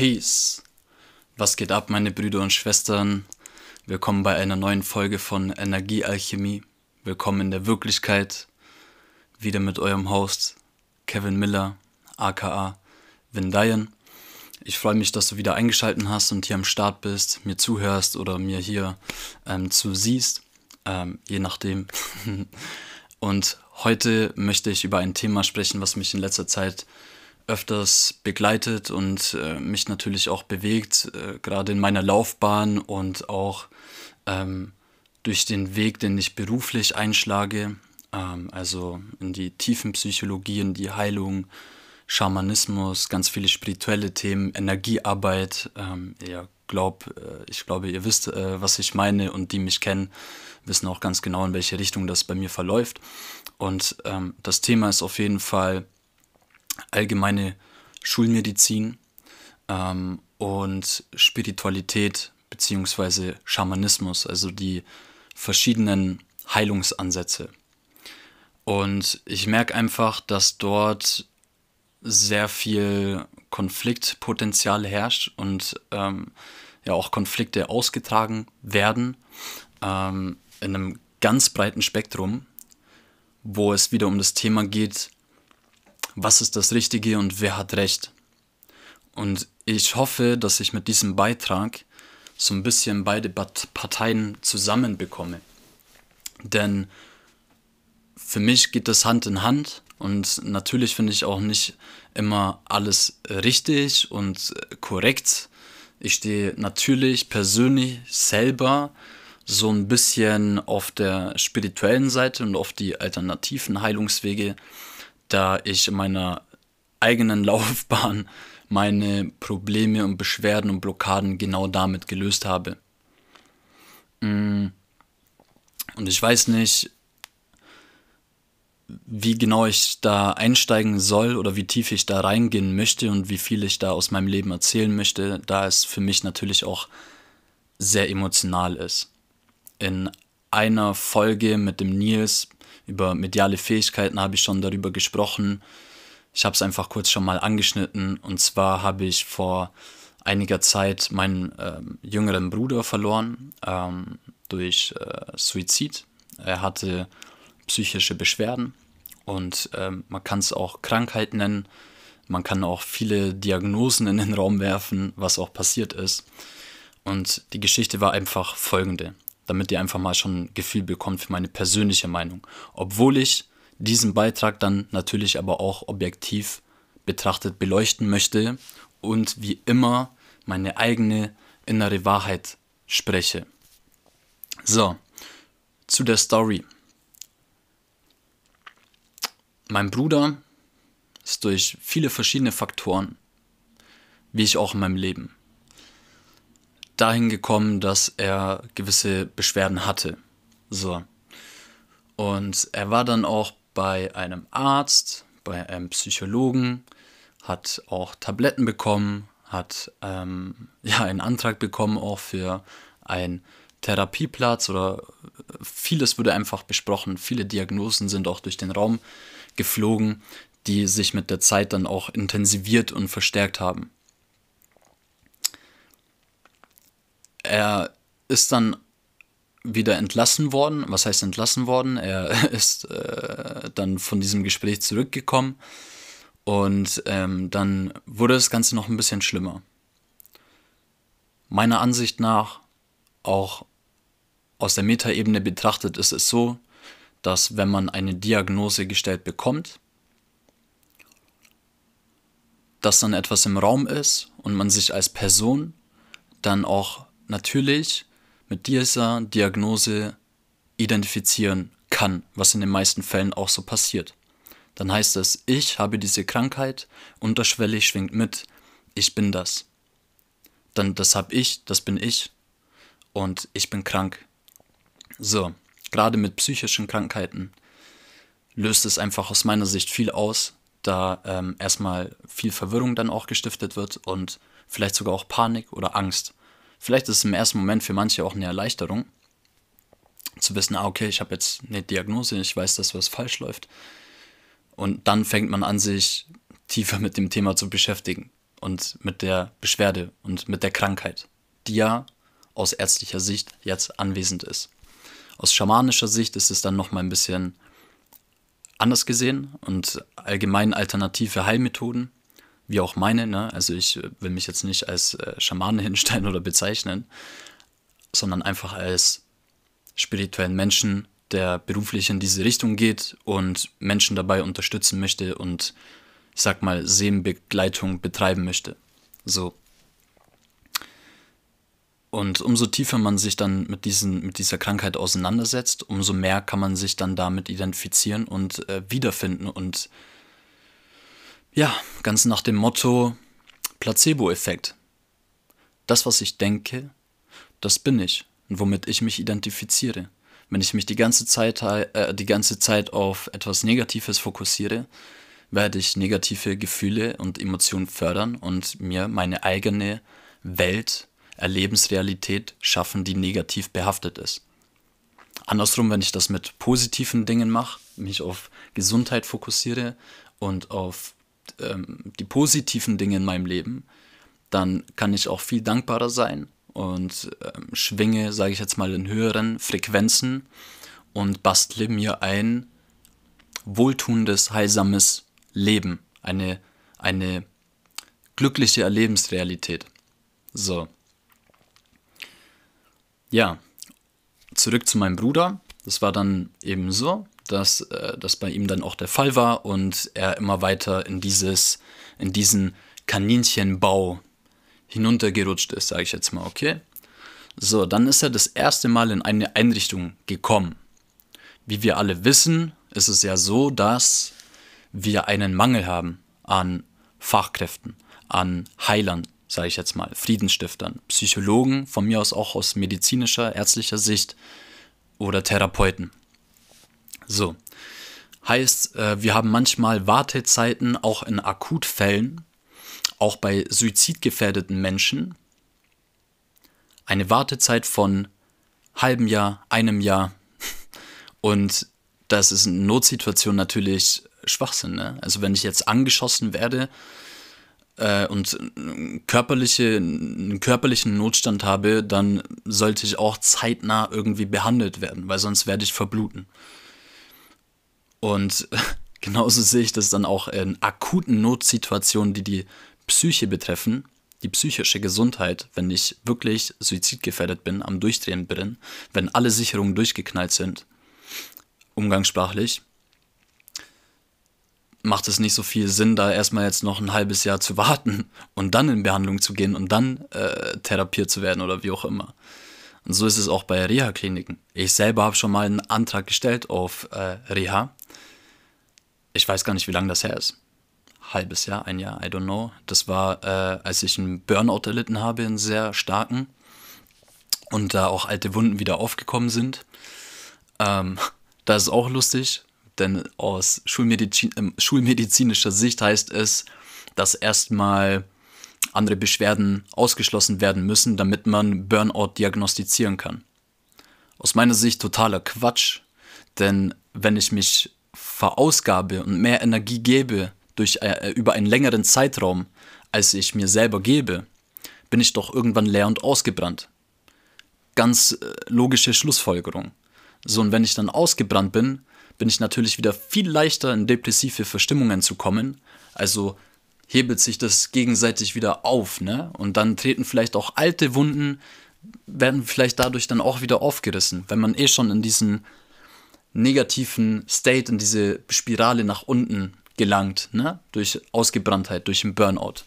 Peace. Was geht ab, meine Brüder und Schwestern? Willkommen bei einer neuen Folge von Energiealchemie. Willkommen in der Wirklichkeit. Wieder mit eurem Host Kevin Miller, aka Vindayan. Ich freue mich, dass du wieder eingeschaltet hast und hier am Start bist, mir zuhörst oder mir hier ähm, zusiehst, ähm, je nachdem. und heute möchte ich über ein Thema sprechen, was mich in letzter Zeit öfters begleitet und äh, mich natürlich auch bewegt, äh, gerade in meiner Laufbahn und auch ähm, durch den Weg, den ich beruflich einschlage, ähm, also in die Tiefenpsychologie, in die Heilung, Schamanismus, ganz viele spirituelle Themen, Energiearbeit. Ähm, ja, glaub, äh, ich glaube, ihr wisst, äh, was ich meine und die mich kennen, wissen auch ganz genau, in welche Richtung das bei mir verläuft. Und ähm, das Thema ist auf jeden Fall allgemeine Schulmedizin ähm, und Spiritualität beziehungsweise Schamanismus, also die verschiedenen Heilungsansätze. Und ich merke einfach, dass dort sehr viel Konfliktpotenzial herrscht und ähm, ja auch Konflikte ausgetragen werden ähm, in einem ganz breiten Spektrum, wo es wieder um das Thema geht, was ist das Richtige und wer hat Recht. Und ich hoffe, dass ich mit diesem Beitrag so ein bisschen beide Parteien zusammenbekomme. Denn für mich geht das Hand in Hand und natürlich finde ich auch nicht immer alles richtig und korrekt. Ich stehe natürlich persönlich selber so ein bisschen auf der spirituellen Seite und auf die alternativen Heilungswege da ich in meiner eigenen Laufbahn meine Probleme und Beschwerden und Blockaden genau damit gelöst habe. Mm. Und ich weiß nicht, wie genau ich da einsteigen soll oder wie tief ich da reingehen möchte und wie viel ich da aus meinem Leben erzählen möchte, da es für mich natürlich auch sehr emotional ist. In einer Folge mit dem Nils über mediale Fähigkeiten habe ich schon darüber gesprochen. Ich habe es einfach kurz schon mal angeschnitten. Und zwar habe ich vor einiger Zeit meinen ähm, jüngeren Bruder verloren ähm, durch äh, Suizid. Er hatte psychische Beschwerden und ähm, man kann es auch Krankheit nennen. Man kann auch viele Diagnosen in den Raum werfen, was auch passiert ist. Und die Geschichte war einfach folgende damit ihr einfach mal schon ein Gefühl bekommt für meine persönliche Meinung. Obwohl ich diesen Beitrag dann natürlich aber auch objektiv betrachtet beleuchten möchte und wie immer meine eigene innere Wahrheit spreche. So, zu der Story. Mein Bruder ist durch viele verschiedene Faktoren, wie ich auch in meinem Leben, dahin gekommen, dass er gewisse Beschwerden hatte. So. Und er war dann auch bei einem Arzt, bei einem Psychologen, hat auch Tabletten bekommen, hat ähm, ja einen Antrag bekommen auch für einen Therapieplatz oder vieles wurde einfach besprochen. Viele Diagnosen sind auch durch den Raum geflogen, die sich mit der Zeit dann auch intensiviert und verstärkt haben. Er ist dann wieder entlassen worden. Was heißt entlassen worden? Er ist äh, dann von diesem Gespräch zurückgekommen und ähm, dann wurde das Ganze noch ein bisschen schlimmer. Meiner Ansicht nach, auch aus der Metaebene betrachtet, ist es so, dass wenn man eine Diagnose gestellt bekommt, dass dann etwas im Raum ist und man sich als Person dann auch natürlich mit dieser Diagnose identifizieren kann, was in den meisten Fällen auch so passiert. Dann heißt es, ich habe diese Krankheit, unterschwellig schwingt mit, ich bin das. Dann das habe ich, das bin ich und ich bin krank. So, gerade mit psychischen Krankheiten löst es einfach aus meiner Sicht viel aus, da ähm, erstmal viel Verwirrung dann auch gestiftet wird und vielleicht sogar auch Panik oder Angst. Vielleicht ist es im ersten Moment für manche auch eine Erleichterung, zu wissen, ah, okay, ich habe jetzt eine Diagnose, ich weiß, dass was falsch läuft. Und dann fängt man an, sich tiefer mit dem Thema zu beschäftigen. und mit der Beschwerde und mit der Krankheit, die ja aus ärztlicher Sicht jetzt anwesend ist. Aus schamanischer Sicht ist es dann nochmal ein bisschen anders gesehen und allgemein alternative Heilmethoden, wie auch meine, ne? also ich will mich jetzt nicht als äh, Schamane hinstellen oder bezeichnen, sondern einfach als spirituellen Menschen, der beruflich in diese Richtung geht und Menschen dabei unterstützen möchte und ich sag mal Seelenbegleitung betreiben möchte. So. Und umso tiefer man sich dann mit, diesen, mit dieser Krankheit auseinandersetzt, umso mehr kann man sich dann damit identifizieren und äh, wiederfinden. Und ja, ganz nach dem Motto Placebo-Effekt. Das, was ich denke, das bin ich und womit ich mich identifiziere. Wenn ich mich die ganze Zeit, äh, die ganze Zeit auf etwas Negatives fokussiere, werde ich negative Gefühle und Emotionen fördern und mir meine eigene Welt Erlebensrealität schaffen, die negativ behaftet ist. Andersrum, wenn ich das mit positiven Dingen mache, mich auf Gesundheit fokussiere und auf ähm, die positiven Dinge in meinem Leben, dann kann ich auch viel dankbarer sein und ähm, schwinge, sage ich jetzt mal, in höheren Frequenzen und bastle mir ein wohltuendes, heilsames Leben, eine, eine glückliche Erlebensrealität. So. Ja, zurück zu meinem Bruder. Das war dann eben so, dass äh, das bei ihm dann auch der Fall war und er immer weiter in dieses, in diesen Kaninchenbau hinuntergerutscht ist, sage ich jetzt mal, okay? So, dann ist er das erste Mal in eine Einrichtung gekommen. Wie wir alle wissen, ist es ja so, dass wir einen Mangel haben an Fachkräften, an Heilern, sage ich jetzt mal, Friedensstiftern, Psychologen, von mir aus auch aus medizinischer, ärztlicher Sicht oder Therapeuten. So, heißt, äh, wir haben manchmal Wartezeiten auch in Akutfällen, auch bei suizidgefährdeten Menschen, eine Wartezeit von halbem Jahr, einem Jahr. Und das ist in Notsituation natürlich Schwachsinn. Ne? Also wenn ich jetzt angeschossen werde, äh, und körperliche, einen körperlichen Notstand habe, dann sollte ich auch zeitnah irgendwie behandelt werden, weil sonst werde ich verbluten. Und genauso sehe ich das dann auch in akuten Notsituationen, die die Psyche betreffen, die psychische Gesundheit, wenn ich wirklich suizidgefährdet bin, am Durchdrehen bin, wenn alle Sicherungen durchgeknallt sind, umgangssprachlich, macht es nicht so viel Sinn, da erstmal jetzt noch ein halbes Jahr zu warten und dann in Behandlung zu gehen und dann äh, therapiert zu werden oder wie auch immer. Und so ist es auch bei Reha-Kliniken. Ich selber habe schon mal einen Antrag gestellt auf äh, Reha. Ich weiß gar nicht, wie lange das her ist. Halbes Jahr, ein Jahr, I don't know. Das war, äh, als ich einen Burnout erlitten habe, einen sehr starken. Und da auch alte Wunden wieder aufgekommen sind. Ähm, das ist auch lustig denn aus Schulmedizin, äh, schulmedizinischer Sicht heißt es, dass erstmal andere Beschwerden ausgeschlossen werden müssen, damit man Burnout diagnostizieren kann. Aus meiner Sicht totaler Quatsch, denn wenn ich mich verausgabe und mehr Energie gebe durch, äh, über einen längeren Zeitraum, als ich mir selber gebe, bin ich doch irgendwann leer und ausgebrannt. Ganz äh, logische Schlussfolgerung. So, und wenn ich dann ausgebrannt bin, bin ich natürlich wieder viel leichter in depressive Verstimmungen zu kommen. Also hebelt sich das gegenseitig wieder auf, ne? Und dann treten vielleicht auch alte Wunden, werden vielleicht dadurch dann auch wieder aufgerissen, wenn man eh schon in diesen negativen State, in diese Spirale nach unten gelangt, ne? Durch Ausgebranntheit, durch einen Burnout.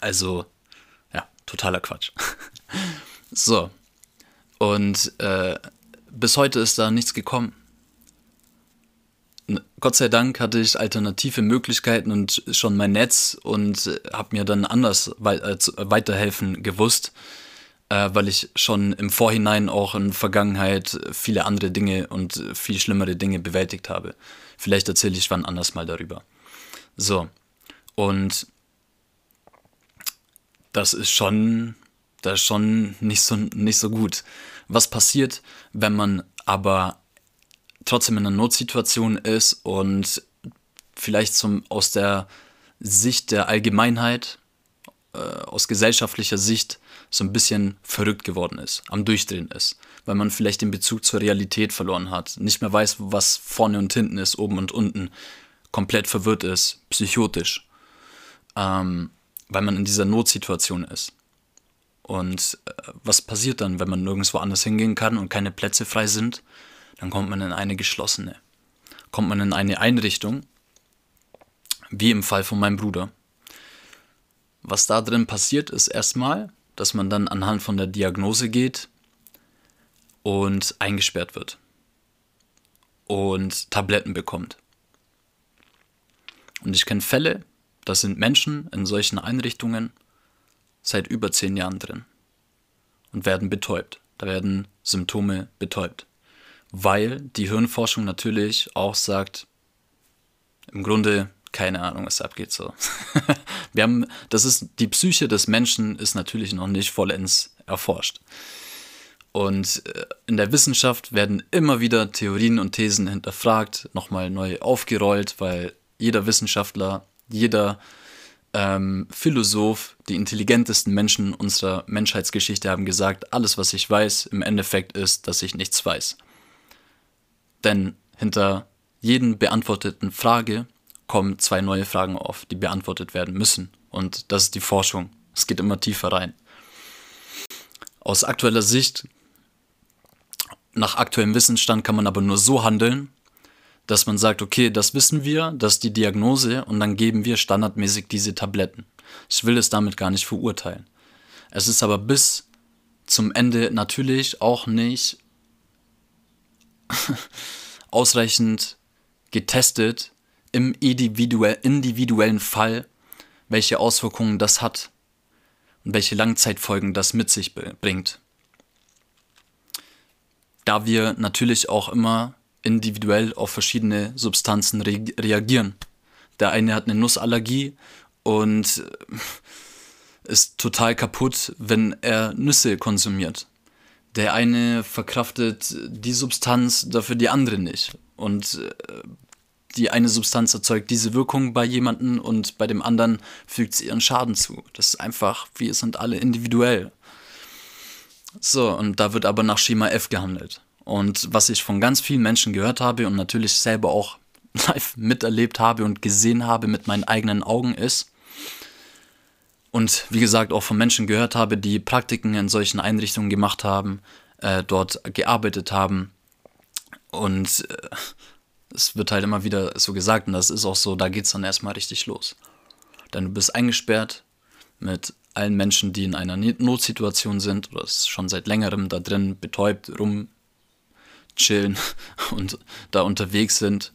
Also, ja, totaler Quatsch. so. Und äh, bis heute ist da nichts gekommen. Gott sei Dank hatte ich alternative Möglichkeiten und schon mein Netz und äh, habe mir dann anders wei äh, weiterhelfen gewusst, äh, weil ich schon im Vorhinein auch in Vergangenheit viele andere Dinge und viel schlimmere Dinge bewältigt habe. Vielleicht erzähle ich wann anders mal darüber. So, und das ist schon, das ist schon nicht so, nicht so gut. Was passiert, wenn man aber trotzdem in einer Notsituation ist und vielleicht zum, aus der Sicht der Allgemeinheit äh, aus gesellschaftlicher Sicht so ein bisschen verrückt geworden ist, am Durchdrehen ist, weil man vielleicht den Bezug zur Realität verloren hat, nicht mehr weiß, was vorne und hinten ist, oben und unten, komplett verwirrt ist, psychotisch, ähm, weil man in dieser Notsituation ist. Und äh, was passiert dann, wenn man nirgendwo anders hingehen kann und keine Plätze frei sind? Dann kommt man in eine geschlossene. Kommt man in eine Einrichtung, wie im Fall von meinem Bruder. Was da drin passiert, ist erstmal, dass man dann anhand von der Diagnose geht und eingesperrt wird und Tabletten bekommt. Und ich kenne Fälle, da sind Menschen in solchen Einrichtungen seit über zehn Jahren drin und werden betäubt. Da werden Symptome betäubt. Weil die Hirnforschung natürlich auch sagt, im Grunde keine Ahnung, was abgeht so. Wir haben, das ist, die Psyche des Menschen ist natürlich noch nicht vollends erforscht. Und äh, in der Wissenschaft werden immer wieder Theorien und Thesen hinterfragt, nochmal neu aufgerollt, weil jeder Wissenschaftler, jeder ähm, Philosoph, die intelligentesten Menschen unserer Menschheitsgeschichte haben gesagt, alles, was ich weiß, im Endeffekt ist, dass ich nichts weiß. Denn hinter jeden beantworteten Frage kommen zwei neue Fragen auf, die beantwortet werden müssen. Und das ist die Forschung. Es geht immer tiefer rein. Aus aktueller Sicht, nach aktuellem Wissensstand kann man aber nur so handeln, dass man sagt, okay, das wissen wir, das ist die Diagnose und dann geben wir standardmäßig diese Tabletten. Ich will es damit gar nicht verurteilen. Es ist aber bis zum Ende natürlich auch nicht ausreichend getestet im individuell, individuellen Fall, welche Auswirkungen das hat und welche Langzeitfolgen das mit sich bringt. Da wir natürlich auch immer individuell auf verschiedene Substanzen re reagieren. Der eine hat eine Nussallergie und ist total kaputt, wenn er Nüsse konsumiert. Der eine verkraftet die Substanz, dafür die andere nicht. Und äh, die eine Substanz erzeugt diese Wirkung bei jemandem und bei dem anderen fügt sie ihren Schaden zu. Das ist einfach, wir sind alle individuell. So, und da wird aber nach Schema F gehandelt. Und was ich von ganz vielen Menschen gehört habe und natürlich selber auch live miterlebt habe und gesehen habe mit meinen eigenen Augen ist, und wie gesagt auch von Menschen gehört habe, die Praktiken in solchen Einrichtungen gemacht haben, äh, dort gearbeitet haben. Und äh, es wird halt immer wieder so gesagt, und das ist auch so, da geht es dann erstmal richtig los. Denn du bist eingesperrt mit allen Menschen, die in einer Notsituation sind oder schon seit längerem da drin betäubt rum chillen und da unterwegs sind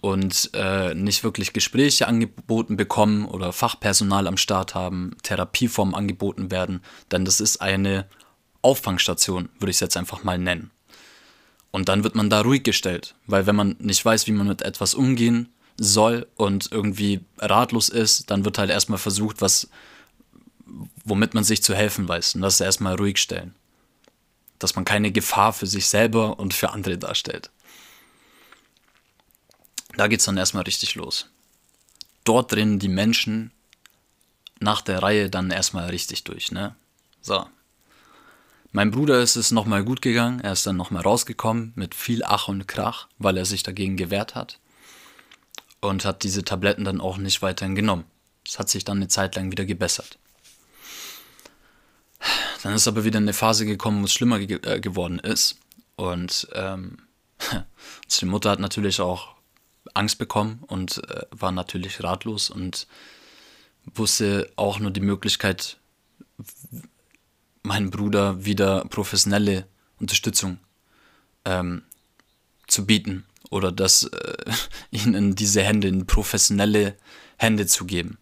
und äh, nicht wirklich Gespräche angeboten bekommen oder Fachpersonal am Start haben, Therapieformen angeboten werden, denn das ist eine Auffangstation, würde ich es jetzt einfach mal nennen. Und dann wird man da ruhig gestellt, weil wenn man nicht weiß, wie man mit etwas umgehen soll und irgendwie ratlos ist, dann wird halt erstmal versucht, was, womit man sich zu helfen weiß. Und das erstmal ruhig stellen dass man keine Gefahr für sich selber und für andere darstellt. Da geht es dann erstmal richtig los. Dort drin die Menschen nach der Reihe dann erstmal richtig durch, ne? So. Mein Bruder ist es nochmal gut gegangen, er ist dann nochmal rausgekommen mit viel Ach und Krach, weil er sich dagegen gewehrt hat und hat diese Tabletten dann auch nicht weiterhin genommen. Es hat sich dann eine Zeit lang wieder gebessert. Dann ist aber wieder eine Phase gekommen, wo es schlimmer ge äh, geworden ist. Und ähm, die Mutter hat natürlich auch Angst bekommen und äh, war natürlich ratlos und wusste auch nur die Möglichkeit, meinem Bruder wieder professionelle Unterstützung ähm, zu bieten oder das äh, ihnen diese Hände, in professionelle Hände zu geben,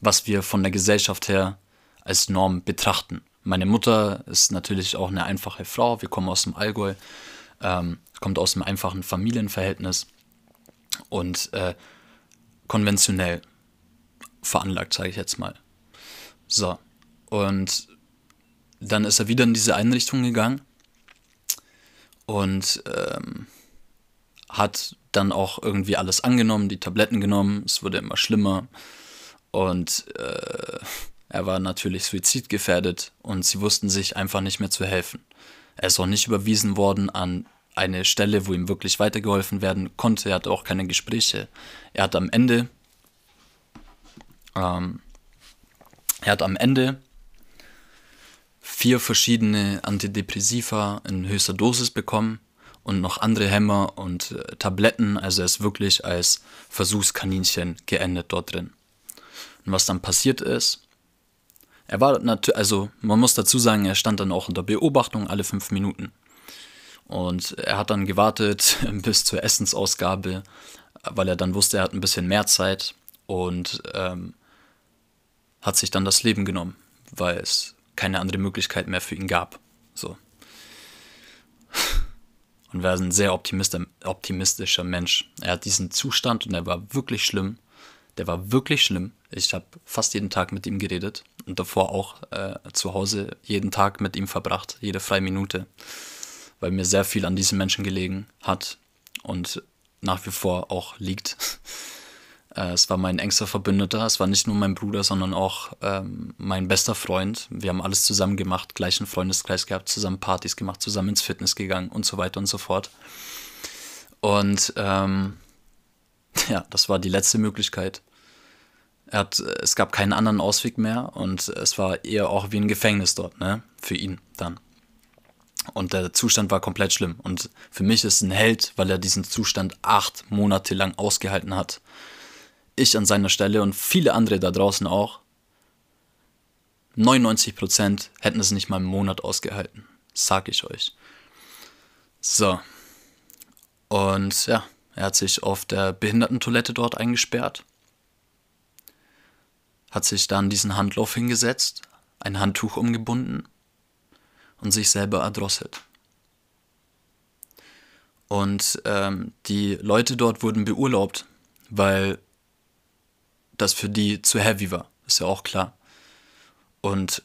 was wir von der Gesellschaft her als Norm betrachten. Meine Mutter ist natürlich auch eine einfache Frau. Wir kommen aus dem Allgäu, ähm, kommt aus einem einfachen Familienverhältnis und äh, konventionell veranlagt, sage ich jetzt mal. So, und dann ist er wieder in diese Einrichtung gegangen und ähm, hat dann auch irgendwie alles angenommen, die Tabletten genommen, es wurde immer schlimmer Und äh, er war natürlich suizidgefährdet und sie wussten sich einfach nicht mehr zu helfen. Er ist auch nicht überwiesen worden an eine Stelle, wo ihm wirklich weitergeholfen werden konnte. Er hatte auch keine Gespräche. Er hat am Ende, ähm, er hat am Ende vier verschiedene Antidepressiva in höchster Dosis bekommen und noch andere Hämmer und äh, Tabletten. Also er ist wirklich als Versuchskaninchen geendet dort drin. Und was dann passiert ist, er war natürlich, also man muss dazu sagen, er stand dann auch unter Beobachtung alle fünf Minuten. Und er hat dann gewartet bis zur Essensausgabe, weil er dann wusste, er hat ein bisschen mehr Zeit und ähm, hat sich dann das Leben genommen, weil es keine andere Möglichkeit mehr für ihn gab. So. Und war ein sehr optimistischer Mensch. Er hat diesen Zustand und er war wirklich schlimm. Der war wirklich schlimm. Ich habe fast jeden Tag mit ihm geredet und davor auch äh, zu Hause jeden Tag mit ihm verbracht, jede freie Minute, weil mir sehr viel an diesem Menschen gelegen hat und nach wie vor auch liegt. Äh, es war mein engster Verbündeter, es war nicht nur mein Bruder, sondern auch ähm, mein bester Freund. Wir haben alles zusammen gemacht, gleichen Freundeskreis gehabt, zusammen Partys gemacht, zusammen ins Fitness gegangen und so weiter und so fort. Und ähm, ja, das war die letzte Möglichkeit. Er hat, es gab keinen anderen Ausweg mehr und es war eher auch wie ein Gefängnis dort, ne? Für ihn dann. Und der Zustand war komplett schlimm. Und für mich ist ein Held, weil er diesen Zustand acht Monate lang ausgehalten hat ich an seiner Stelle und viele andere da draußen auch, 99% hätten es nicht mal einen Monat ausgehalten. Sag ich euch. So. Und ja, er hat sich auf der Behindertentoilette dort eingesperrt. Hat sich dann diesen Handlauf hingesetzt, ein Handtuch umgebunden und sich selber erdrosselt. Und ähm, die Leute dort wurden beurlaubt, weil das für die zu heavy war. Ist ja auch klar. Und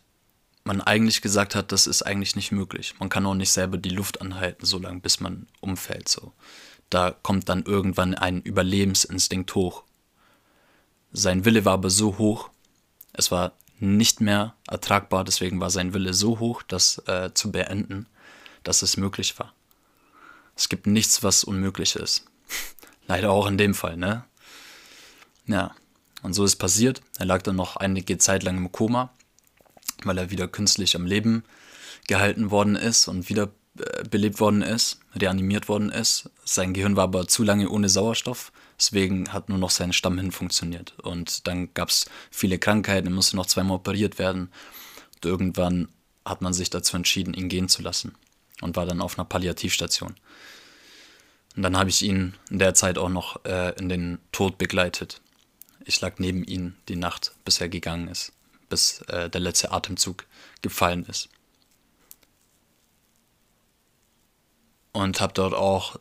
man eigentlich gesagt hat, das ist eigentlich nicht möglich. Man kann auch nicht selber die Luft anhalten, so lange, bis man umfällt. So. Da kommt dann irgendwann ein Überlebensinstinkt hoch. Sein Wille war aber so hoch, es war nicht mehr ertragbar, deswegen war sein Wille so hoch, das äh, zu beenden, dass es möglich war. Es gibt nichts, was unmöglich ist. Leider auch in dem Fall, ne? Ja. Und so ist passiert. Er lag dann noch einige Zeit lang im Koma, weil er wieder künstlich am Leben gehalten worden ist und wieder äh, belebt worden ist, reanimiert worden ist. Sein Gehirn war aber zu lange ohne Sauerstoff, deswegen hat nur noch sein Stamm hin funktioniert. Und dann gab es viele Krankheiten, er musste noch zweimal operiert werden. Und irgendwann hat man sich dazu entschieden, ihn gehen zu lassen und war dann auf einer Palliativstation. Und dann habe ich ihn in der Zeit auch noch äh, in den Tod begleitet. Ich lag neben ihm die Nacht, bis er gegangen ist, bis äh, der letzte Atemzug gefallen ist. Und habe dort auch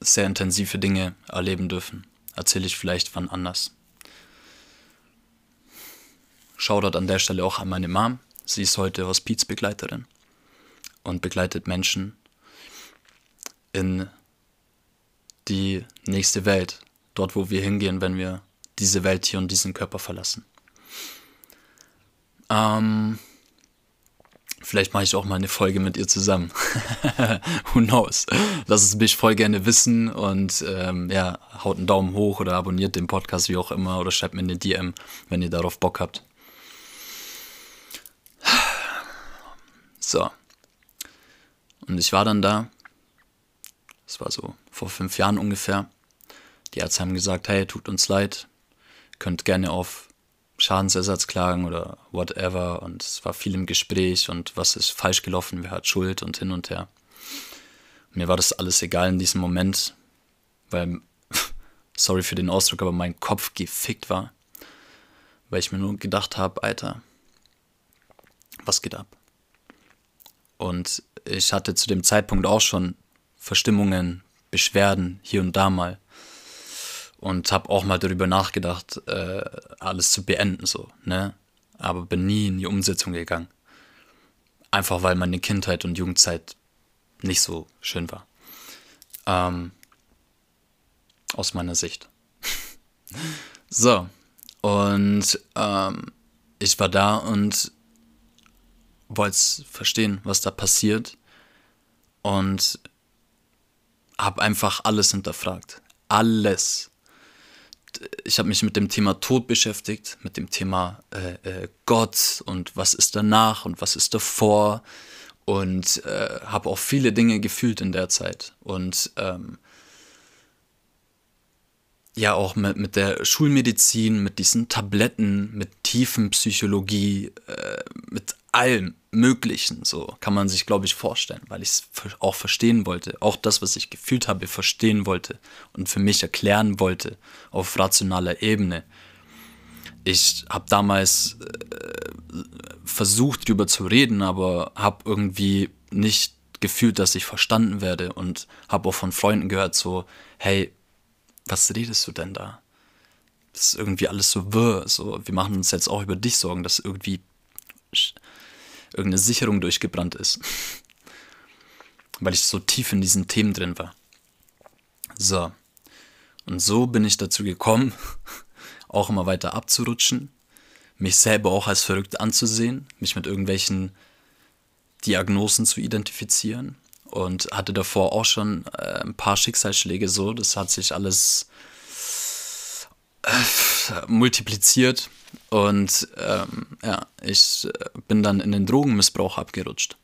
sehr intensive Dinge erleben dürfen. Erzähle ich vielleicht wann anders. Shoutout an der Stelle auch an meine Mom. Sie ist heute Hospizbegleiterin und begleitet Menschen in die nächste Welt, dort wo wir hingehen, wenn wir diese Welt hier und diesen Körper verlassen. Ähm, vielleicht mache ich auch mal eine Folge mit ihr zusammen. Who knows? Lasst es mich voll gerne wissen und ähm, ja, haut einen Daumen hoch oder abonniert den Podcast, wie auch immer, oder schreibt mir eine DM, wenn ihr darauf Bock habt. So. Und ich war dann da. Das war so vor fünf Jahren ungefähr. Die Ärzte haben gesagt, hey, tut uns leid, könnt gerne auf Schadensersatz klagen oder whatever. Und es war viel im Gespräch und was ist falsch gelaufen, wer hat Schuld und hin und her. Mir war das alles egal in diesem Moment, weil, sorry für den Ausdruck, aber mein Kopf gefickt war. Weil ich mir nur gedacht habe, Alter, was geht ab? Und ich hatte zu dem Zeitpunkt auch schon Verstimmungen, Beschwerden hier und da mal und habe auch mal darüber nachgedacht, äh, alles zu beenden, so, ne? Aber bin nie in die Umsetzung gegangen. Einfach weil meine Kindheit und Jugendzeit nicht so schön war. Ähm, aus meiner Sicht. so, Und ähm, ich war da und wollte verstehen, was da passiert. Und habe einfach alles hinterfragt. Alles. Ich habe mich mit dem Thema Tod beschäftigt, mit dem Thema äh, äh, Gott und was ist danach und was ist davor. Und äh, habe auch viele Dinge gefühlt in der Zeit. Und ähm, ja auch mit, mit der Schulmedizin, mit diesen Tabletten, mit Tiefenpsychologie, äh, mit allem Möglichen, so kann man sich, glaube ich, vorstellen, weil ich es auch verstehen wollte, auch das, was ich gefühlt habe, verstehen wollte und für mich erklären wollte auf rationaler Ebene. Ich habe damals äh, versucht, darüber zu reden, aber habe irgendwie nicht gefühlt, dass ich verstanden werde und habe auch von Freunden gehört, so, hey, was redest du denn da? Das ist irgendwie alles so wirr. So, wir machen uns jetzt auch über dich Sorgen, dass irgendwie irgendeine Sicherung durchgebrannt ist. Weil ich so tief in diesen Themen drin war. So. Und so bin ich dazu gekommen, auch immer weiter abzurutschen, mich selber auch als verrückt anzusehen, mich mit irgendwelchen Diagnosen zu identifizieren und hatte davor auch schon äh, ein paar Schicksalsschläge so. Das hat sich alles äh, multipliziert und ähm, ja, ich äh, bin dann in den Drogenmissbrauch abgerutscht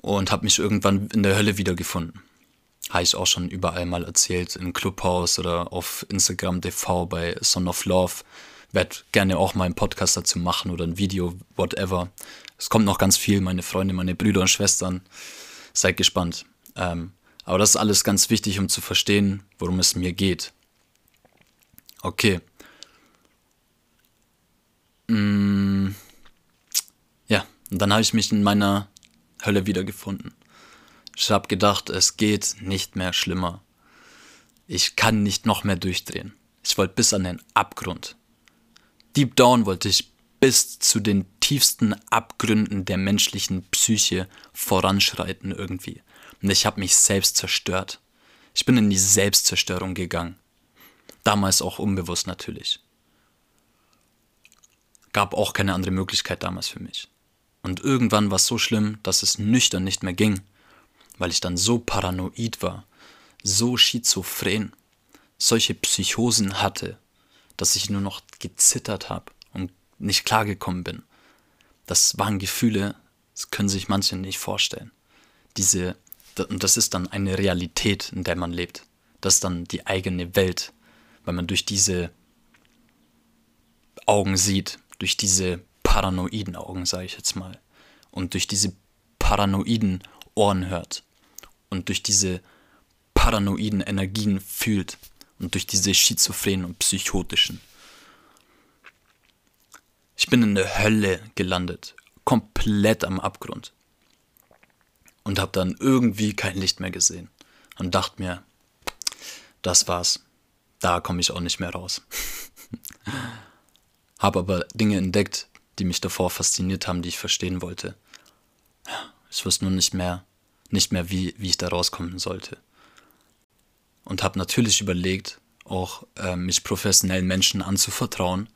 und habe mich irgendwann in der Hölle wiedergefunden. Habe ich auch schon überall mal erzählt, im Clubhaus oder auf Instagram TV bei Son of Love. Werde gerne auch mal einen Podcast dazu machen oder ein Video, whatever. Es kommt noch ganz viel, meine Freunde, meine Brüder und Schwestern. Seid gespannt. Ähm, aber das ist alles ganz wichtig, um zu verstehen, worum es mir geht. Okay. Mm, ja, und dann habe ich mich in meiner Hölle wiedergefunden. Ich habe gedacht, es geht nicht mehr schlimmer. Ich kann nicht noch mehr durchdrehen. Ich wollte bis an den Abgrund. Deep down wollte ich bis zu den tiefsten Abgründen der menschlichen Psyche voranschreiten irgendwie. Und ich habe mich selbst zerstört. Ich bin in die Selbstzerstörung gegangen. Damals auch unbewusst natürlich. Gab auch keine andere Möglichkeit damals für mich. Und irgendwann war es so schlimm, dass es nüchtern nicht mehr ging, weil ich dann so paranoid war, so schizophren, solche Psychosen hatte, dass ich nur noch gezittert habe und nicht klargekommen bin. Das waren Gefühle, das können sich manche nicht vorstellen. Diese, und das ist dann eine Realität, in der man lebt. Das ist dann die eigene Welt, weil man durch diese Augen sieht, durch diese paranoiden Augen, sage ich jetzt mal, und durch diese paranoiden Ohren hört und durch diese paranoiden Energien fühlt und durch diese schizophrenen und psychotischen. Ich bin in der Hölle gelandet, komplett am Abgrund. Und habe dann irgendwie kein Licht mehr gesehen. Und dachte mir, das war's. Da komme ich auch nicht mehr raus. habe aber Dinge entdeckt, die mich davor fasziniert haben, die ich verstehen wollte. Ich wusste nur nicht mehr, nicht mehr, wie, wie ich da rauskommen sollte. Und habe natürlich überlegt, auch äh, mich professionellen Menschen anzuvertrauen,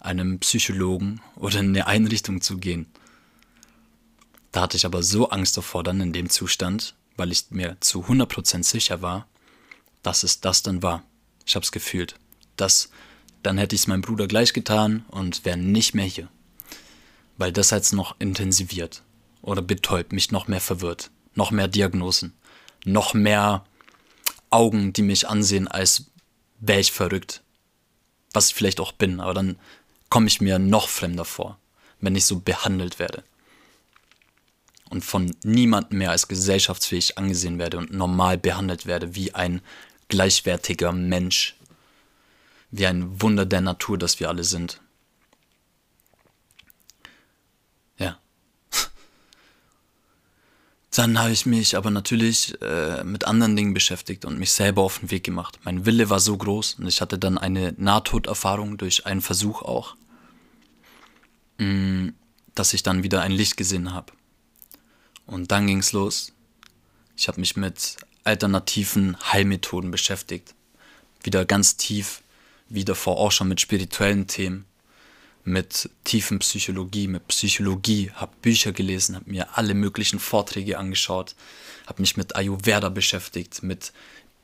einem Psychologen oder in eine Einrichtung zu gehen. Da hatte ich aber so Angst davor dann in dem Zustand, weil ich mir zu 100% sicher war, dass es das dann war. Ich habe es gefühlt. Das, dann hätte ich es meinem Bruder gleich getan und wäre nicht mehr hier. Weil das jetzt noch intensiviert oder betäubt, mich noch mehr verwirrt. Noch mehr Diagnosen. Noch mehr Augen, die mich ansehen, als wäre ich verrückt. Was ich vielleicht auch bin, aber dann komme ich mir noch fremder vor, wenn ich so behandelt werde. Und von niemandem mehr als gesellschaftsfähig angesehen werde und normal behandelt werde wie ein gleichwertiger Mensch. Wie ein Wunder der Natur, das wir alle sind. Ja. Dann habe ich mich aber natürlich äh, mit anderen Dingen beschäftigt und mich selber auf den Weg gemacht. Mein Wille war so groß und ich hatte dann eine Nahtoderfahrung durch einen Versuch auch. Mm, dass ich dann wieder ein Licht gesehen habe. Und dann ging es los. Ich habe mich mit alternativen Heilmethoden beschäftigt. Wieder ganz tief wie davor auch schon mit spirituellen Themen, mit tiefen Psychologie, mit Psychologie, habe Bücher gelesen, habe mir alle möglichen Vorträge angeschaut, habe mich mit Ayurveda beschäftigt, mit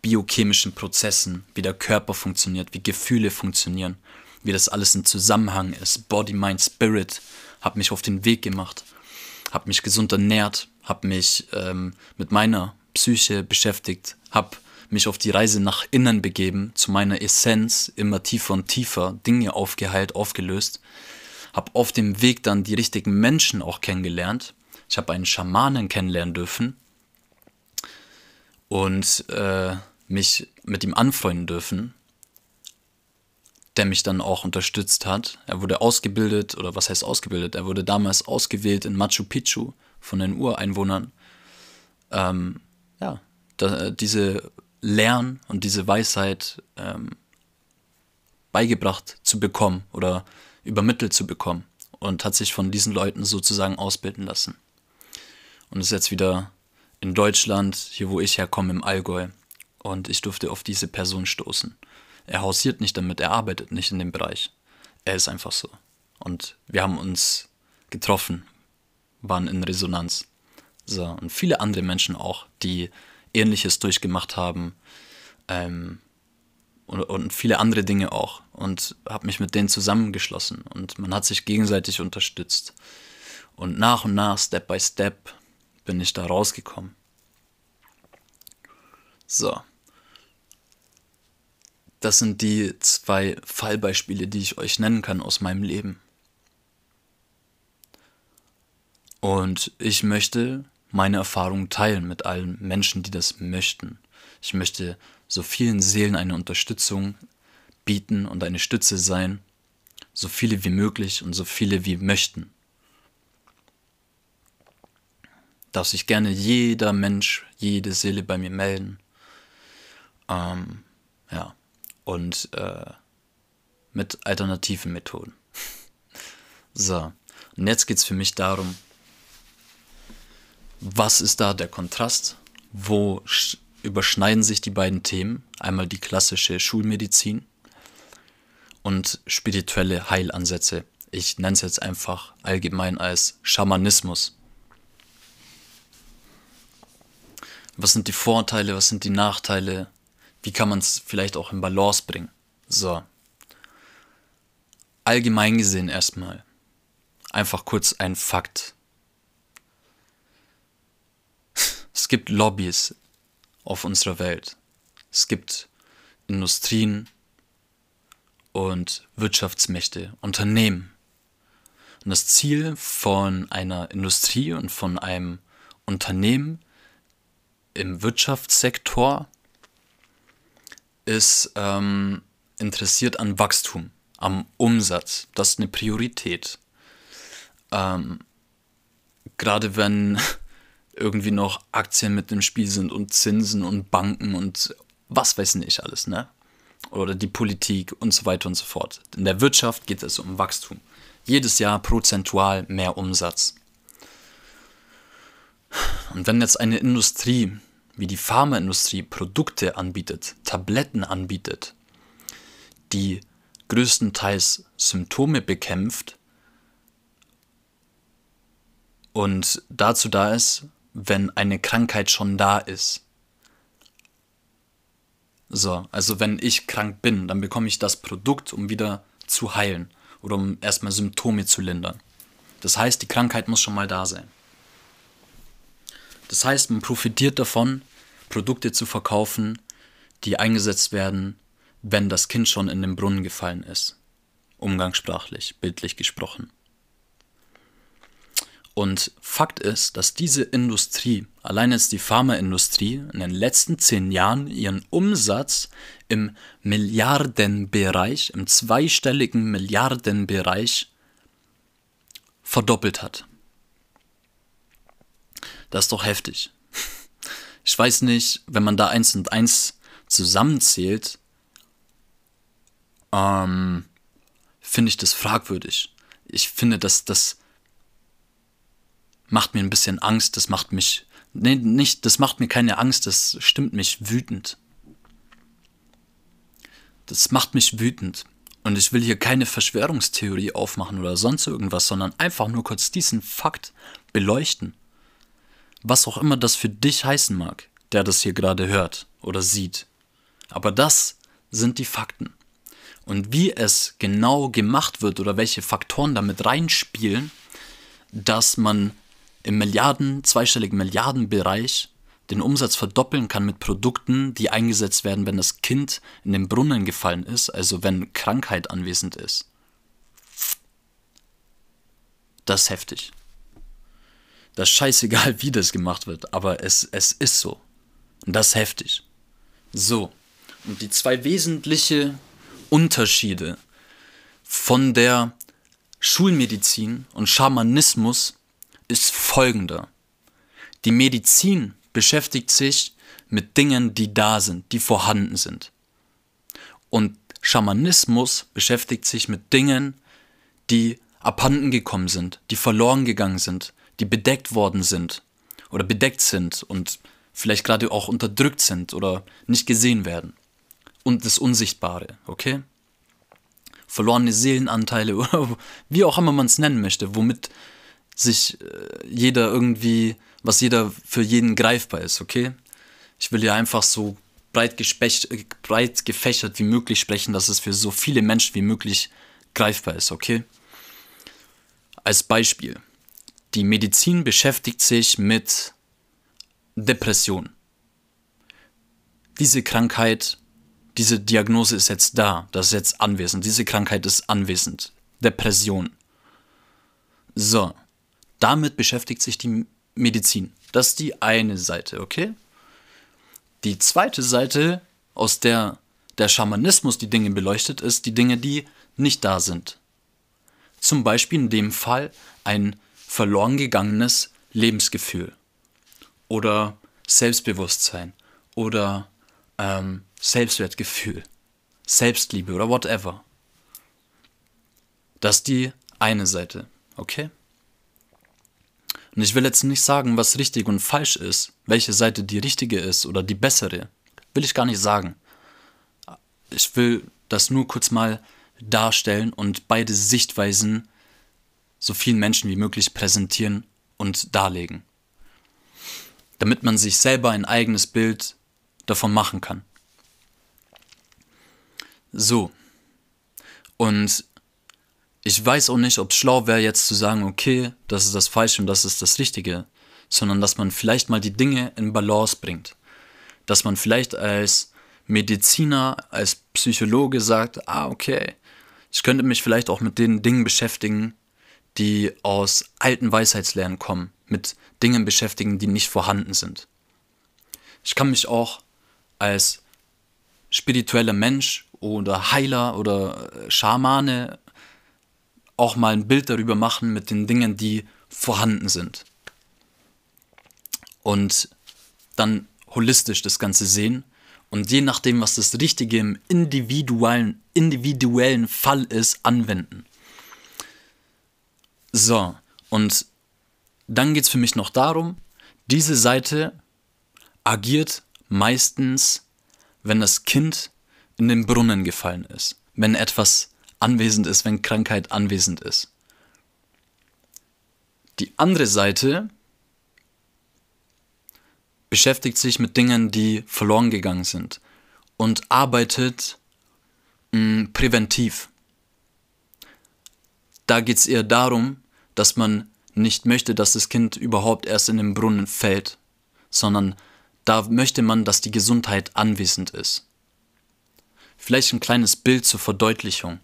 biochemischen Prozessen, wie der Körper funktioniert, wie Gefühle funktionieren, wie das alles ein Zusammenhang ist, Body, Mind, Spirit, habe mich auf den Weg gemacht, habe mich gesund ernährt, habe mich ähm, mit meiner Psyche beschäftigt, habe mich auf die Reise nach innen begeben, zu meiner Essenz, immer tiefer und tiefer, Dinge aufgeheilt, aufgelöst, habe auf dem Weg dann die richtigen Menschen auch kennengelernt. Ich habe einen Schamanen kennenlernen dürfen und äh, mich mit ihm anfreunden dürfen, der mich dann auch unterstützt hat. Er wurde ausgebildet, oder was heißt ausgebildet? Er wurde damals ausgewählt in Machu Picchu von den Ureinwohnern. Ähm, ja, da, diese Lern und diese Weisheit ähm, beigebracht zu bekommen oder übermittelt zu bekommen und hat sich von diesen Leuten sozusagen ausbilden lassen. Und ist jetzt wieder in Deutschland, hier wo ich herkomme, im Allgäu. Und ich durfte auf diese Person stoßen. Er hausiert nicht damit, er arbeitet nicht in dem Bereich. Er ist einfach so. Und wir haben uns getroffen, waren in Resonanz. So, und viele andere Menschen auch, die Ähnliches durchgemacht haben. Ähm, und, und, viele andere Dinge auch. Und habe mich mit denen zusammengeschlossen. Und man hat sich gegenseitig unterstützt. Und nach und nach, Step by Step, bin ich da rausgekommen. So. Das sind die zwei Fallbeispiele, die ich euch nennen kann aus meinem Leben. Und ich möchte meine Erfahrungen teilen mit allen Menschen, die das möchten. Ich möchte so vielen Seelen eine Unterstützung bieten und eine Stütze sein, so viele wie möglich und so viele wie möchten. Darf sich gerne jeder Mensch, jede Seele bei mir melden. Ähm, ja, und äh, mit alternativen Methoden. so, und jetzt geht es für mich darum, was ist da der Kontrast? Wo überschneiden sich die beiden Themen? Einmal die klassische Schulmedizin und spirituelle Heilansätze. Ich nenne es jetzt einfach allgemein als Schamanismus. Was sind die Vorteile, was sind die Nachteile? Wie kann man es vielleicht auch in Balance bringen? So. Allgemein gesehen erstmal. Einfach kurz ein Fakt. Es gibt Lobbys auf unserer Welt. Es gibt Industrien und Wirtschaftsmächte, Unternehmen. Und das Ziel von einer Industrie und von einem Unternehmen im Wirtschaftssektor ist ähm, interessiert an Wachstum, am Umsatz. Das ist eine Priorität. Ähm, gerade wenn irgendwie noch Aktien mit im Spiel sind und Zinsen und Banken und was weiß ich alles, ne? Oder die Politik und so weiter und so fort. In der Wirtschaft geht es um Wachstum. Jedes Jahr prozentual mehr Umsatz. Und wenn jetzt eine Industrie wie die Pharmaindustrie Produkte anbietet, Tabletten anbietet, die größtenteils Symptome bekämpft und dazu da ist, wenn eine Krankheit schon da ist. So, also wenn ich krank bin, dann bekomme ich das Produkt, um wieder zu heilen oder um erstmal Symptome zu lindern. Das heißt, die Krankheit muss schon mal da sein. Das heißt, man profitiert davon, Produkte zu verkaufen, die eingesetzt werden, wenn das Kind schon in den Brunnen gefallen ist. Umgangssprachlich, bildlich gesprochen. Und Fakt ist, dass diese Industrie, allein jetzt die Pharmaindustrie, in den letzten zehn Jahren ihren Umsatz im Milliardenbereich, im zweistelligen Milliardenbereich verdoppelt hat. Das ist doch heftig. Ich weiß nicht, wenn man da eins und eins zusammenzählt, ähm, finde ich das fragwürdig. Ich finde, dass das macht mir ein bisschen Angst, das macht mich, nee, nicht, das macht mir keine Angst, das stimmt mich wütend. das macht mich wütend. Und ich will hier keine Verschwörungstheorie aufmachen oder sonst irgendwas, sondern einfach nur kurz diesen Fakt beleuchten. Was auch immer das für dich heißen mag, der das hier gerade hört oder sieht. Aber das sind die Fakten. Und wie es genau gemacht wird oder welche Faktoren damit reinspielen, dass man im Milliarden, zweistelligen Milliardenbereich den Umsatz verdoppeln kann mit Produkten, die eingesetzt werden, wenn das Kind in den Brunnen gefallen ist, also wenn Krankheit anwesend ist. Das ist heftig. Das ist scheißegal, wie das gemacht wird, aber es, es ist so. Das ist heftig. So. Und die zwei wesentliche Unterschiede von der Schulmedizin und Schamanismus ist folgender. Die Medizin beschäftigt sich mit Dingen, die da sind, die vorhanden sind. Und Schamanismus beschäftigt sich mit Dingen, die abhanden gekommen sind, die verloren gegangen sind, die bedeckt worden sind oder bedeckt sind und vielleicht gerade auch unterdrückt sind oder nicht gesehen werden. Und das Unsichtbare, okay? Verlorene Seelenanteile oder wie auch immer man es nennen möchte, womit sich äh, jeder irgendwie, was jeder für jeden greifbar ist, okay? Ich will ja einfach so breit, breit gefächert wie möglich sprechen, dass es für so viele Menschen wie möglich greifbar ist, okay? Als Beispiel. Die Medizin beschäftigt sich mit Depression. Diese Krankheit, diese Diagnose ist jetzt da, das ist jetzt anwesend. Diese Krankheit ist anwesend. Depression. So, damit beschäftigt sich die Medizin. Das ist die eine Seite, okay? Die zweite Seite, aus der der Schamanismus die Dinge beleuchtet, ist die Dinge, die nicht da sind. Zum Beispiel in dem Fall ein verloren gegangenes Lebensgefühl oder Selbstbewusstsein oder ähm, Selbstwertgefühl, Selbstliebe oder whatever. Das ist die eine Seite, okay? Und ich will jetzt nicht sagen, was richtig und falsch ist, welche Seite die richtige ist oder die bessere. Will ich gar nicht sagen. Ich will das nur kurz mal darstellen und beide Sichtweisen so vielen Menschen wie möglich präsentieren und darlegen. Damit man sich selber ein eigenes Bild davon machen kann. So. Und ich weiß auch nicht, ob es schlau wäre, jetzt zu sagen, okay, das ist das Falsche und das ist das Richtige, sondern dass man vielleicht mal die Dinge in Balance bringt. Dass man vielleicht als Mediziner, als Psychologe sagt, ah, okay, ich könnte mich vielleicht auch mit den Dingen beschäftigen, die aus alten Weisheitslehren kommen, mit Dingen beschäftigen, die nicht vorhanden sind. Ich kann mich auch als spiritueller Mensch oder Heiler oder Schamane auch mal ein Bild darüber machen mit den Dingen, die vorhanden sind. Und dann holistisch das Ganze sehen und je nachdem, was das Richtige im individuellen, individuellen Fall ist, anwenden. So, und dann geht es für mich noch darum, diese Seite agiert meistens, wenn das Kind in den Brunnen gefallen ist, wenn etwas anwesend ist, wenn Krankheit anwesend ist. Die andere Seite beschäftigt sich mit Dingen, die verloren gegangen sind und arbeitet mh, mm, präventiv. Da geht es eher darum, dass man nicht möchte, dass das Kind überhaupt erst in den Brunnen fällt, sondern da möchte man, dass die Gesundheit anwesend ist. Vielleicht ein kleines Bild zur Verdeutlichung.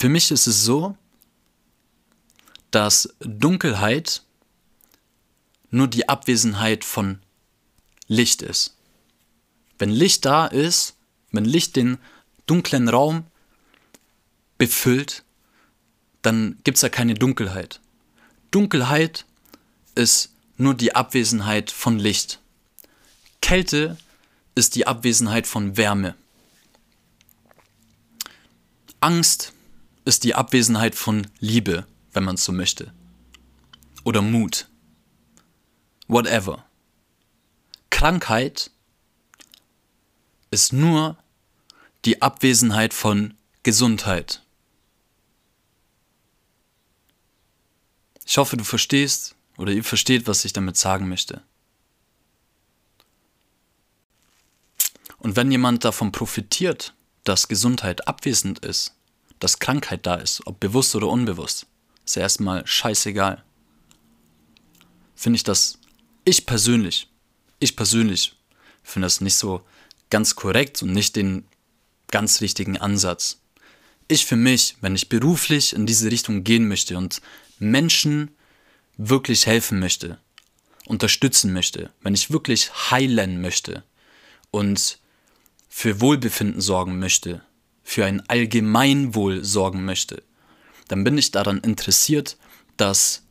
Für mich ist es so, dass Dunkelheit nur die Abwesenheit von Licht ist. Wenn Licht da ist, wenn Licht den dunklen Raum befüllt, dann gibt es ja keine Dunkelheit. Dunkelheit ist nur die Abwesenheit von Licht. Kälte ist die Abwesenheit von Wärme. Angst ist die Abwesenheit von Liebe, wenn man es so möchte. Oder Mut. Whatever. Krankheit ist nur die Abwesenheit von Gesundheit. Ich hoffe, du verstehst oder ihr versteht, was ich damit sagen möchte. Und wenn jemand davon profitiert, dass Gesundheit abwesend ist, dass Krankheit da ist, ob bewusst oder unbewusst, ist ja erstmal scheißegal. Finde ich das, ich persönlich, ich persönlich finde das nicht so ganz korrekt und nicht den ganz richtigen Ansatz. Ich für mich, wenn ich beruflich in diese Richtung gehen möchte und Menschen wirklich helfen möchte, unterstützen möchte, wenn ich wirklich heilen möchte und für Wohlbefinden sorgen möchte, für ein Allgemeinwohl sorgen möchte, dann bin ich daran interessiert, dass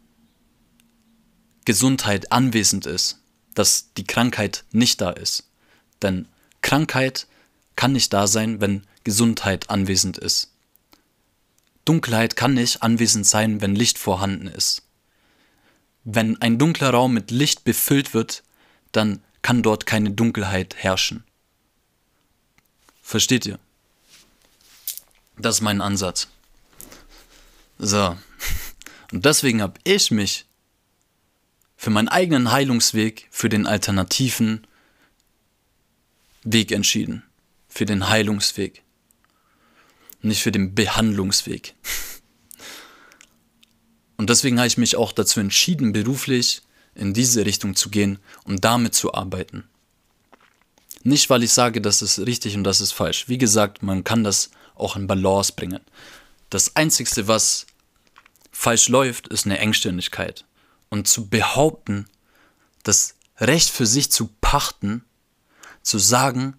Gesundheit anwesend ist, dass die Krankheit nicht da ist. Denn Krankheit kann nicht da sein, wenn Gesundheit anwesend ist. Dunkelheit kann nicht anwesend sein, wenn Licht vorhanden ist. Wenn ein dunkler Raum mit Licht befüllt wird, dann kann dort keine Dunkelheit herrschen. Versteht ihr? Das ist mein Ansatz. So. Und deswegen habe ich mich für meinen eigenen Heilungsweg, für den alternativen Weg entschieden. Für den Heilungsweg. Nicht für den Behandlungsweg. Und deswegen habe ich mich auch dazu entschieden, beruflich in diese Richtung zu gehen, um damit zu arbeiten. Nicht, weil ich sage, das ist richtig und das ist falsch. Wie gesagt, man kann das auch in Balance bringen. Das Einzige, was falsch läuft, ist eine Engstirnigkeit. Und zu behaupten, das Recht für sich zu pachten, zu sagen,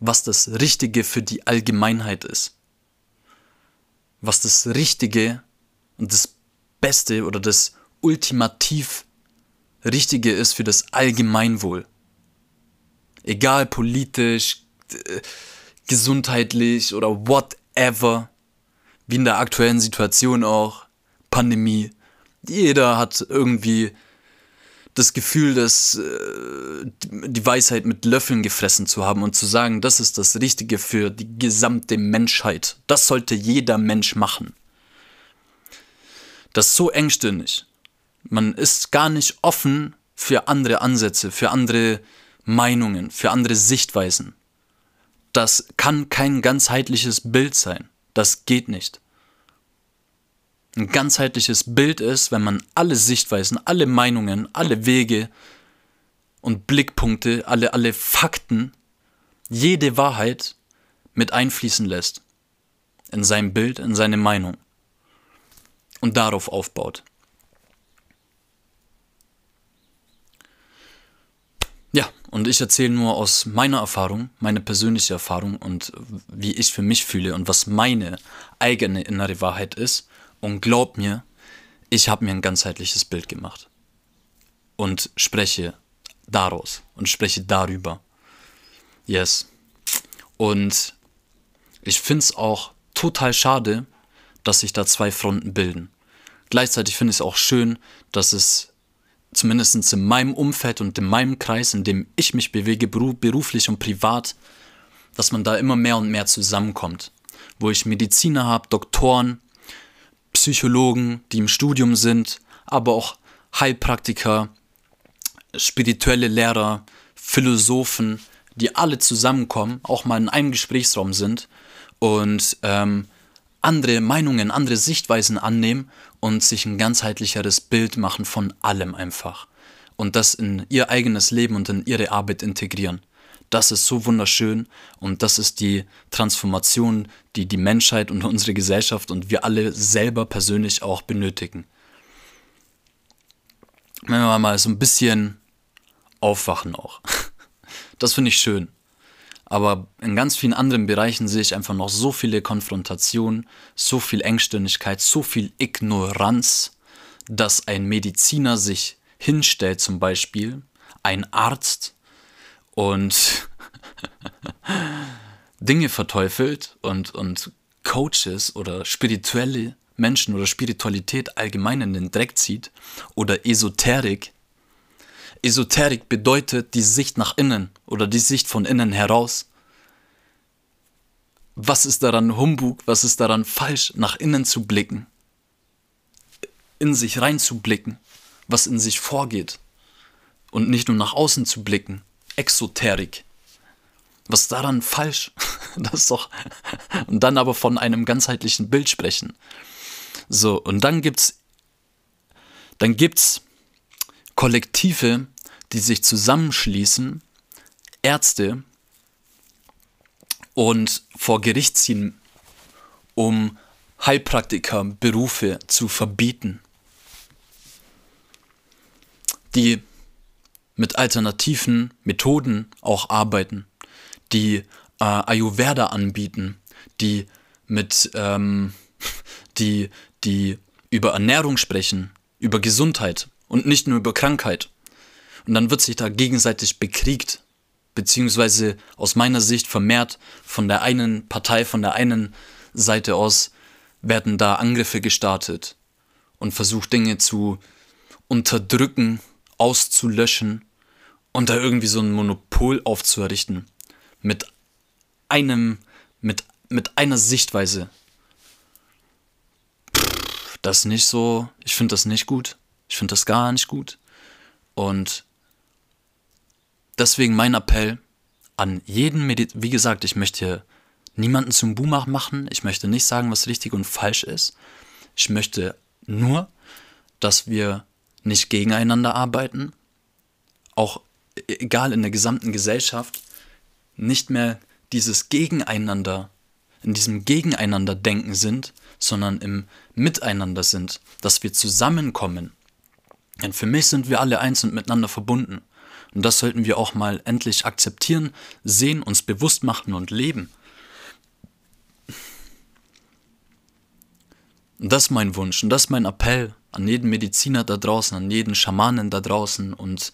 was das Richtige für die Allgemeinheit ist. Was das Richtige und das Beste oder das ultimativ Richtige ist für das Allgemeinwohl egal politisch, äh, gesundheitlich oder whatever, wie in der aktuellen Situation auch, Pandemie. Jeder hat irgendwie das Gefühl, dass äh, die Weisheit mit Löffeln gefressen zu haben und zu sagen, das ist das Richtige für die gesamte Menschheit. Das sollte jeder Mensch machen. Das ist so engstirnig. Man ist gar nicht offen für andere Ansätze, für andere Meinungen, für andere Sichtweisen. Das kann kein ganzheitliches Bild sein. Das geht nicht. Ein ganzheitliches Bild ist, wenn man alle Sichtweisen, alle Meinungen, alle Wege und Blickpunkte, alle, alle Fakten, jede Wahrheit mit einfließen lässt. In sein Bild, in seine Meinung. Und darauf aufbaut. Ja, und ich erzähle nur aus meiner Erfahrung, meine persönliche Erfahrung und wie ich für mich fühle und was meine eigene innere Wahrheit ist. Und glaub mir, ich habe mir ein ganzheitliches Bild gemacht. Und spreche daraus und spreche darüber. Yes. Und ich finde es auch total schade, dass sich da zwei Fronten bilden. Gleichzeitig finde ich es auch schön, dass es zumindest in meinem Umfeld und in meinem Kreis, in dem ich mich bewege, beruflich und privat, dass man da immer mehr und mehr zusammenkommt. Wo ich Mediziner habe, Doktoren, Psychologen, die im Studium sind, aber auch Heilpraktiker, spirituelle Lehrer, Philosophen, die alle zusammenkommen, auch mal in einem Gesprächsraum sind und ähm, andere Meinungen, andere Sichtweisen annehmen und sich ein ganzheitlicheres Bild machen von allem einfach. Und das in ihr eigenes Leben und in ihre Arbeit integrieren. Das ist so wunderschön und das ist die Transformation, die die Menschheit und unsere Gesellschaft und wir alle selber persönlich auch benötigen. Wenn wir mal so ein bisschen aufwachen auch. Das finde ich schön. Aber in ganz vielen anderen Bereichen sehe ich einfach noch so viele Konfrontationen, so viel Engstirnigkeit, so viel Ignoranz, dass ein Mediziner sich hinstellt, zum Beispiel, ein Arzt, und Dinge verteufelt und, und Coaches oder spirituelle Menschen oder Spiritualität allgemein in den Dreck zieht oder Esoterik Esoterik bedeutet die Sicht nach innen oder die Sicht von innen heraus. was ist daran Humbug, was ist daran falsch, nach innen zu blicken, in sich reinzublicken, was in sich vorgeht und nicht nur nach außen zu blicken, Exoterik. Was ist daran falsch? Das ist doch. Und dann aber von einem ganzheitlichen Bild sprechen. So, und dann gibt's. Dann gibt's Kollektive, die sich zusammenschließen, Ärzte, und vor Gericht ziehen, um Heilpraktiker-Berufe zu verbieten, die mit alternativen Methoden auch arbeiten, die äh, Ayurveda anbieten, die mit ähm, die, die über Ernährung sprechen, über Gesundheit und nicht nur über Krankheit. Und dann wird sich da gegenseitig bekriegt beziehungsweise aus meiner Sicht vermehrt von der einen Partei, von der einen Seite aus werden da Angriffe gestartet und versucht Dinge zu unterdrücken, auszulöschen und da irgendwie so ein Monopol aufzuerrichten mit einem, mit, mit einer Sichtweise. Das nicht so, ich finde das nicht gut. Ich finde das gar nicht gut. Und deswegen mein Appell an jeden Medit wie gesagt, ich möchte hier niemanden zum Boomer machen, ich möchte nicht sagen, was richtig und falsch ist. Ich möchte nur, dass wir nicht gegeneinander arbeiten, auch egal in der gesamten Gesellschaft, nicht mehr dieses Gegeneinander, in diesem Gegeneinander denken sind, sondern im Miteinander sind, dass wir zusammenkommen. Denn für mich sind wir alle eins und miteinander verbunden. Und das sollten wir auch mal endlich akzeptieren, sehen, uns bewusst machen und leben. Und das ist mein Wunsch und das ist mein Appell an jeden Mediziner da draußen, an jeden Schamanen da draußen und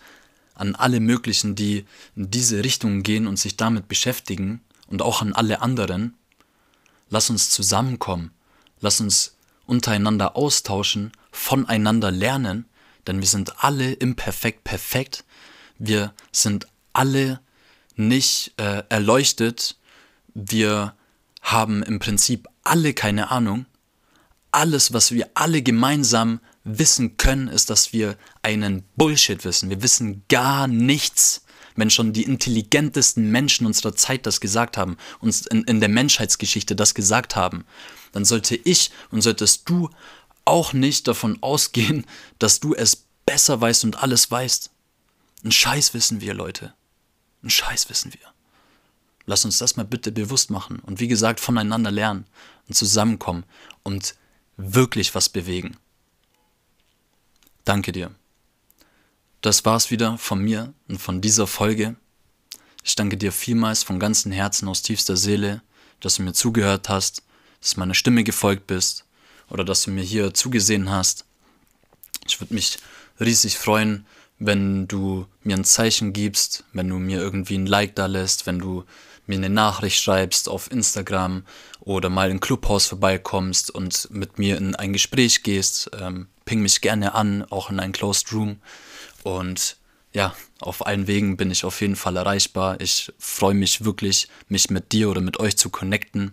an alle möglichen, die in diese Richtung gehen und sich damit beschäftigen und auch an alle anderen. Lass uns zusammenkommen, lass uns untereinander austauschen, voneinander lernen, denn wir sind alle imperfekt perfekt wir sind alle nicht äh, erleuchtet, wir haben im Prinzip alle keine Ahnung. Alles, was wir alle gemeinsam wissen können, ist, dass wir einen Bullshit wissen. Wir wissen gar nichts. Wenn schon die intelligentesten Menschen unserer Zeit das gesagt haben, uns in, in der Menschheitsgeschichte das gesagt haben, dann sollte ich und solltest du auch nicht davon ausgehen, dass du es besser weißt und alles weißt. Ein Scheiß wissen wir, Leute. Ein Scheiß wissen wir. Lass uns das mal bitte bewusst machen und wie gesagt voneinander lernen und zusammenkommen und wirklich was bewegen. Danke dir. Das war's wieder von mir und von dieser Folge. Ich danke dir vielmals von ganzem Herzen aus tiefster Seele, dass du mir zugehört hast, dass meiner Stimme gefolgt bist oder dass du mir hier zugesehen hast. Ich würde mich riesig freuen, wenn du mir ein Zeichen gibst, wenn du mir irgendwie ein Like da lässt, wenn du mir eine Nachricht schreibst auf Instagram oder mal in Clubhaus vorbeikommst und mit mir in ein Gespräch gehst, ähm, ping mich gerne an, auch in ein Closed Room. Und ja, auf allen Wegen bin ich auf jeden Fall erreichbar. Ich freue mich wirklich, mich mit dir oder mit euch zu connecten.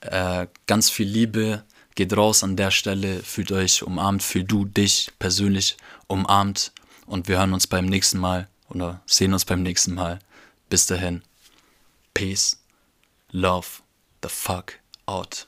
Äh, ganz viel Liebe geht raus an der Stelle. Fühlt euch umarmt, fühlt du dich persönlich umarmt und wir hören uns beim nächsten Mal oder sehen uns beim nächsten Mal. Bis dahin. Peace. Love the fuck out.